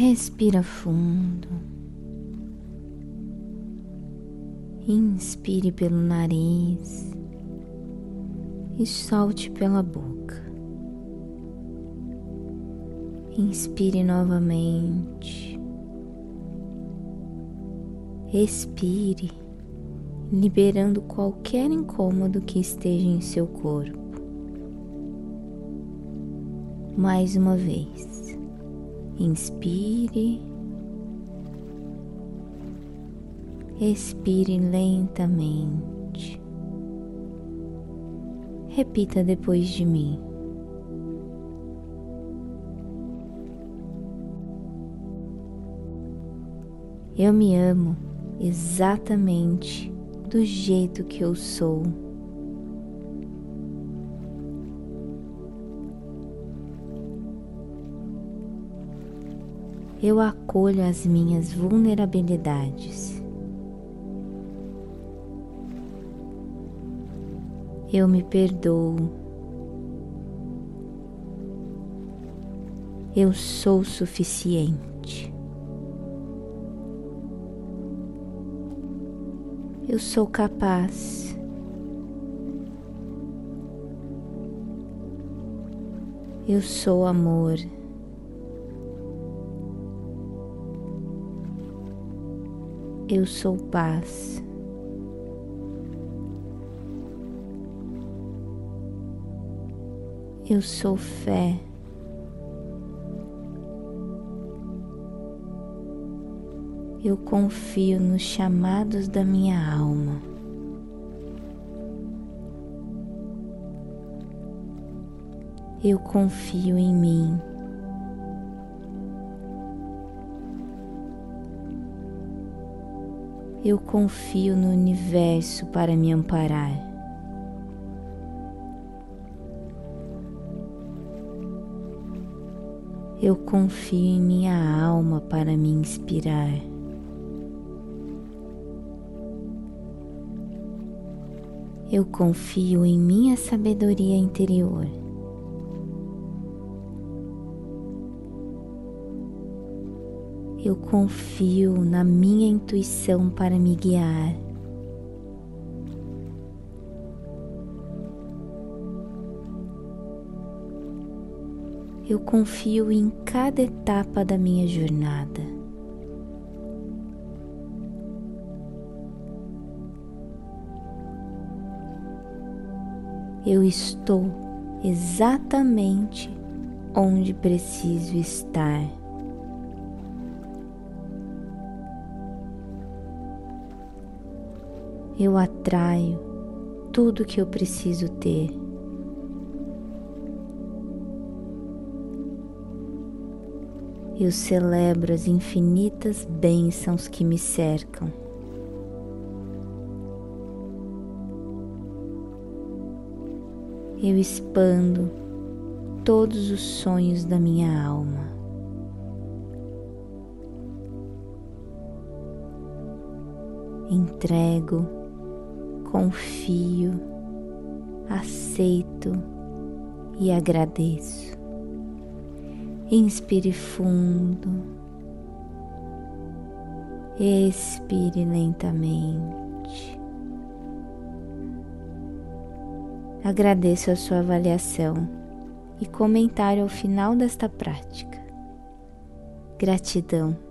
Respira fundo. Inspire pelo nariz e solte pela boca. Inspire novamente. Expire, liberando qualquer incômodo que esteja em seu corpo. Mais uma vez. Inspire. Expire lentamente. Repita depois de mim. Eu me amo exatamente do jeito que eu sou. Eu acolho as minhas vulnerabilidades. Eu me perdoo. Eu sou suficiente. Eu sou capaz. Eu sou amor. Eu sou paz. Eu sou fé. Eu confio nos chamados da minha alma. Eu confio em mim. Eu confio no universo para me amparar. Eu confio em minha alma para me inspirar. Eu confio em minha sabedoria interior. Eu confio na minha intuição para me guiar. Eu confio em cada etapa da minha jornada. eu estou exatamente onde preciso estar. Eu atraio tudo que eu preciso ter. Eu celebro as infinitas bênçãos que me cercam. eu expando todos os sonhos da minha alma. Entrego, confio, aceito e agradeço. Inspire fundo, expire lentamente. Agradeço a sua avaliação e comentário ao final desta prática. Gratidão.